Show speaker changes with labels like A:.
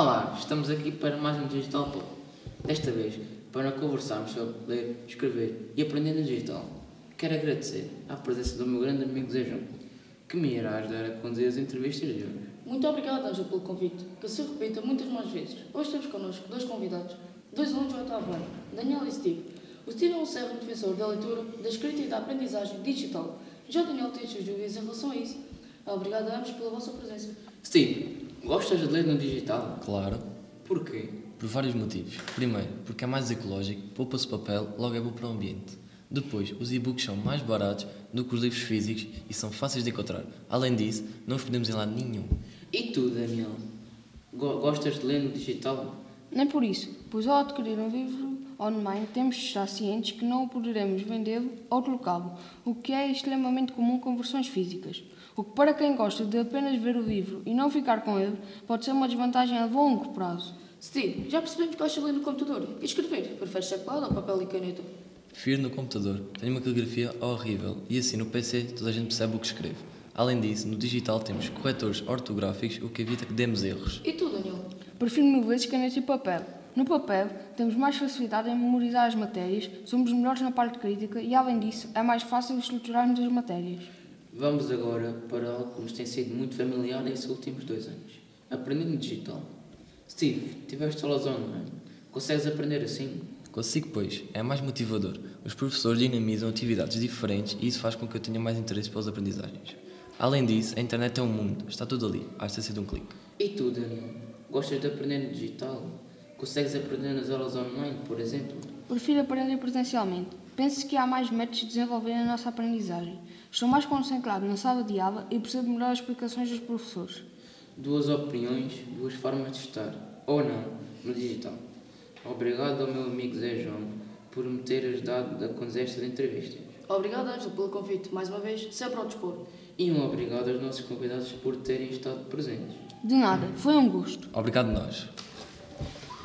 A: Olá, estamos aqui para mais um Digital Pop. Desta vez, para conversarmos sobre ler, escrever e aprender no digital. Quero agradecer à presença do meu grande amigo Zé João, que me irá ajudar a conduzir as entrevistas de hoje.
B: Muito obrigado, Ângelo, pelo convite, que se repita muitas mais vezes. Hoje temos connosco dois convidados, dois alunos do oitavo ano, Daniel e Steve. O Steve é um servo defensor da leitura, da escrita e da aprendizagem digital. Já o Daniel tem as suas dúvidas em relação a isso. Obrigado a ambos pela vossa presença.
A: Steve, gostas de ler no digital?
C: Claro,
A: Porquê?
C: por vários motivos. Primeiro, porque é mais ecológico, poupa-se papel, logo é bom para o ambiente. Depois, os e-books são mais baratos do que os livros físicos e são fáceis de encontrar. Além disso, não os podemos em lado nenhum.
A: E tu, Daniel? Go- Gostas de ler no digital?
D: Nem por isso, pois ao adquirir um livro online temos de estar cientes que não poderemos vendê-lo ou trocá-lo, o que é extremamente comum com versões físicas. O que para quem gosta de apenas ver o livro e não ficar com ele pode ser uma desvantagem a longo prazo.
B: Steve, já percebemos que gostas de ler no computador e escrever. Preferes teclado ou papel e caneta?
C: Prefiro no computador, tenho uma caligrafia horrível e assim no PC toda a gente percebe o que escreve. Além disso, no digital temos corretores ortográficos, o que evita que demos erros.
B: E tu, Daniel?
D: Prefiro mil vezes caneta e papel. No papel, temos mais facilidade em memorizar as matérias, somos melhores na parte crítica e, além disso, é mais fácil estruturarmos as matérias.
A: Vamos agora para algo que nos tem sido muito familiar nesses últimos dois anos. Aprender no digital. Steve, tiveste aulas online. Consegues aprender assim?
C: Consigo, pois, é mais motivador. Os professores dinamizam atividades diferentes e isso faz com que eu tenha mais interesse pelas aprendizagens. Além disso, a internet é um mundo, está tudo ali, basta ser de um clique.
A: E tu, Daniel? Gostas de aprender no digital? Consegues aprender nas aulas online, por exemplo?
D: Prefiro aprender presencialmente. Penso que há mais métodos de desenvolver a nossa aprendizagem. Estou mais concentrado na sala de aula e percebo melhor as explicações dos professores.
A: Duas opiniões, duas formas de estar, ou não, no digital. Obrigado ao meu amigo Zé João por me ter ajudado a conduzir estas entrevistas.
B: Obrigado, Ângelo, pelo convite. Mais uma vez, sempre ao dispor.
A: E um obrigado aos nossos convidados por terem estado presentes.
D: De nada, foi um gosto.
C: Obrigado nós.